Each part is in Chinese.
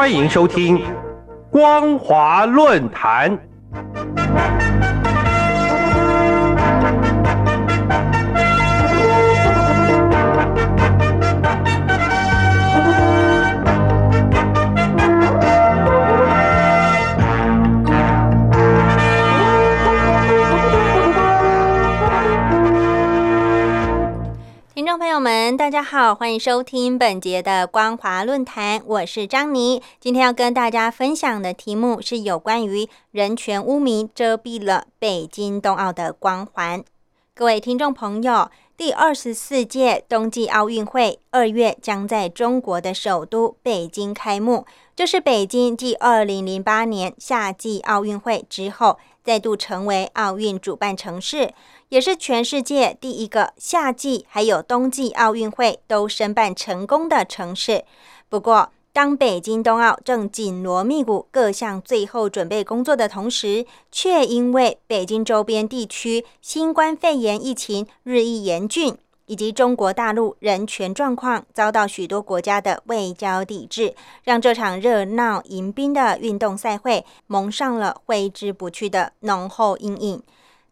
欢迎收听《光华论坛》。大家好，欢迎收听本节的光华论坛，我是张妮。今天要跟大家分享的题目是有关于人权污名遮蔽了北京冬奥的光环。各位听众朋友，第二十四届冬季奥运会二月将在中国的首都北京开幕，这是北京继二零零八年夏季奥运会之后，再度成为奥运主办城市。也是全世界第一个夏季还有冬季奥运会都申办成功的城市。不过，当北京冬奥正紧锣密鼓各项最后准备工作的同时，却因为北京周边地区新冠肺炎疫情日益严峻，以及中国大陆人权状况遭到许多国家的外交抵制，让这场热闹迎宾的运动赛会蒙上了挥之不去的浓厚阴影。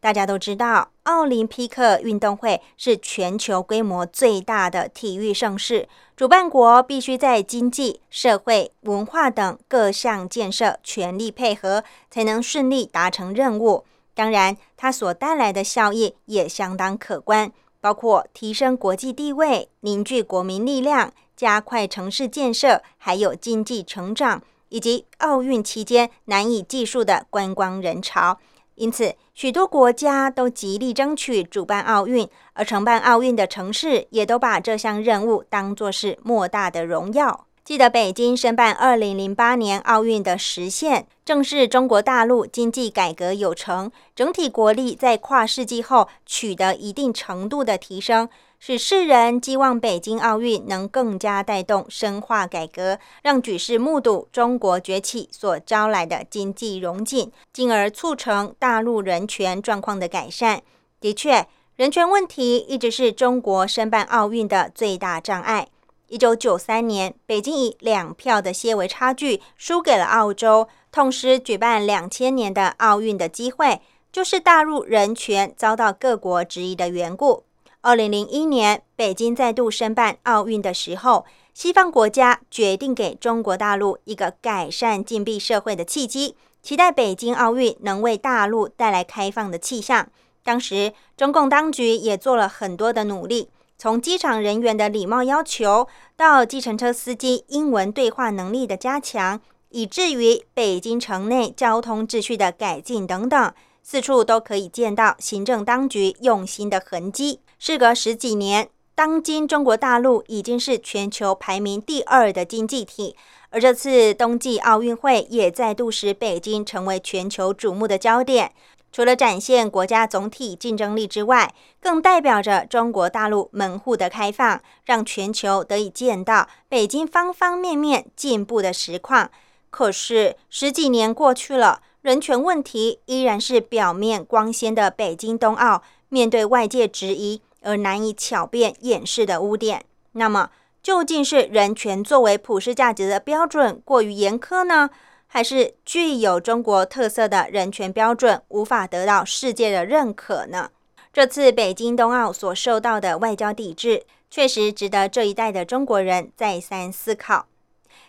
大家都知道，奥林匹克运动会是全球规模最大的体育盛事，主办国必须在经济、社会、文化等各项建设全力配合，才能顺利达成任务。当然，它所带来的效益也相当可观，包括提升国际地位、凝聚国民力量、加快城市建设，还有经济成长，以及奥运期间难以计数的观光人潮。因此，许多国家都极力争取主办奥运，而承办奥运的城市也都把这项任务当作是莫大的荣耀。记得北京申办二零零八年奥运的实现，正是中国大陆经济改革有成，整体国力在跨世纪后取得一定程度的提升。使世人寄望北京奥运能更加带动深化改革，让举世目睹中国崛起所招来的经济荣景，进而促成大陆人权状况的改善。的确，人权问题一直是中国申办奥运的最大障碍。一九九三年，北京以两票的些微差距输给了澳洲，痛失举办两千年的奥运的机会，就是大陆人权遭到各国质疑的缘故。二零零一年，北京再度申办奥运的时候，西方国家决定给中国大陆一个改善禁闭社会的契机，期待北京奥运能为大陆带来开放的气象。当时，中共当局也做了很多的努力，从机场人员的礼貌要求，到计程车司机英文对话能力的加强，以至于北京城内交通秩序的改进等等。四处都可以见到行政当局用心的痕迹。事隔十几年，当今中国大陆已经是全球排名第二的经济体，而这次冬季奥运会也再度使北京成为全球瞩目的焦点。除了展现国家总体竞争力之外，更代表着中国大陆门户的开放，让全球得以见到北京方方面面进步的实况。可是十几年过去了。人权问题依然是表面光鲜的北京冬奥面对外界质疑而难以巧辩掩饰的污点。那么，究竟是人权作为普世价值的标准过于严苛呢，还是具有中国特色的人权标准无法得到世界的认可呢？这次北京冬奥所受到的外交抵制，确实值得这一代的中国人再三思考。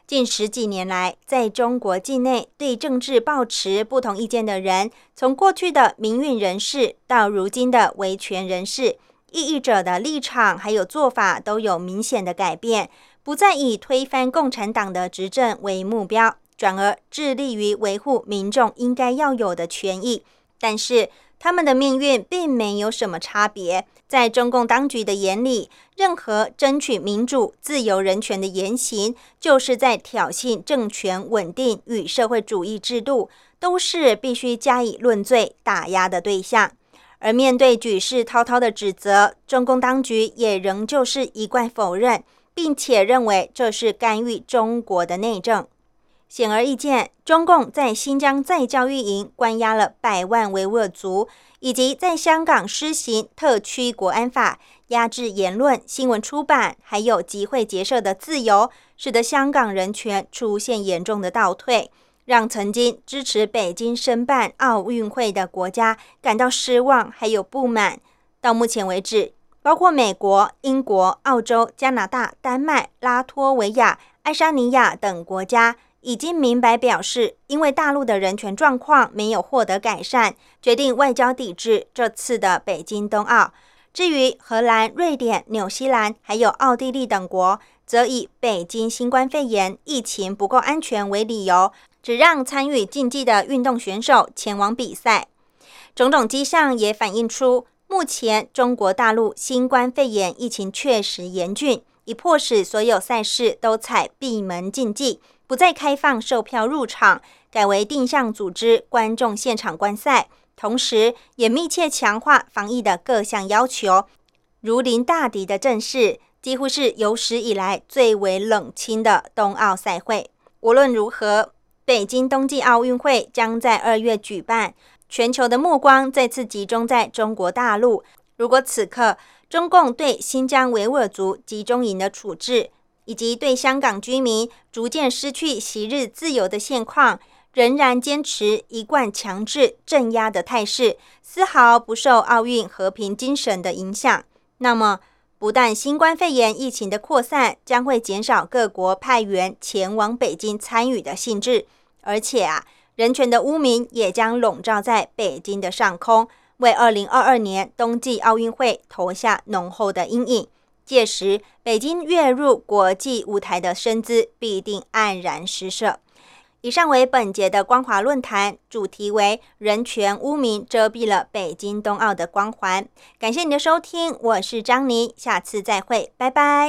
近十几年来，在中国境内对政治抱持不同意见的人，从过去的民运人士到如今的维权人士，异议者的立场还有做法都有明显的改变，不再以推翻共产党的执政为目标，转而致力于维护民众应该要有的权益。但是，他们的命运并没有什么差别。在中共当局的眼里，任何争取民主、自由、人权的言行，就是在挑衅政权稳定与社会主义制度，都是必须加以论罪、打压的对象。而面对举世滔滔的指责，中共当局也仍旧是一贯否认，并且认为这是干预中国的内政。显而易见，中共在新疆再教育营关押了百万维吾尔族，以及在香港施行特区国安法，压制言论、新闻出版，还有集会结社的自由，使得香港人权出现严重的倒退，让曾经支持北京申办奥运会的国家感到失望，还有不满。到目前为止，包括美国、英国、澳洲、加拿大、丹麦、拉脱维亚、爱沙尼亚等国家。已经明白表示，因为大陆的人权状况没有获得改善，决定外交抵制这次的北京冬奥。至于荷兰、瑞典、纽西兰还有奥地利等国，则以北京新冠肺炎疫情不够安全为理由，只让参与竞技的运动选手前往比赛。种种迹象也反映出，目前中国大陆新冠肺炎疫情确实严峻，已迫使所有赛事都采闭门竞技。不再开放售票入场，改为定向组织观众现场观赛，同时也密切强化防疫的各项要求。如临大敌的阵势，几乎是有史以来最为冷清的冬奥赛会。无论如何，北京冬季奥运会将在二月举办，全球的目光再次集中在中国大陆。如果此刻中共对新疆维吾尔族集中营的处置，以及对香港居民逐渐失去昔日自由的现况，仍然坚持一贯强制镇压的态势，丝毫不受奥运和平精神的影响。那么，不但新冠肺炎疫情的扩散将会减少各国派员前往北京参与的兴致，而且啊，人权的污名也将笼罩在北京的上空，为二零二二年冬季奥运会投下浓厚的阴影。届时，北京跃入国际舞台的身姿必定黯然失色。以上为本节的光华论坛，主题为“人权污名遮蔽了北京冬奥的光环”。感谢你的收听，我是张妮，下次再会，拜拜。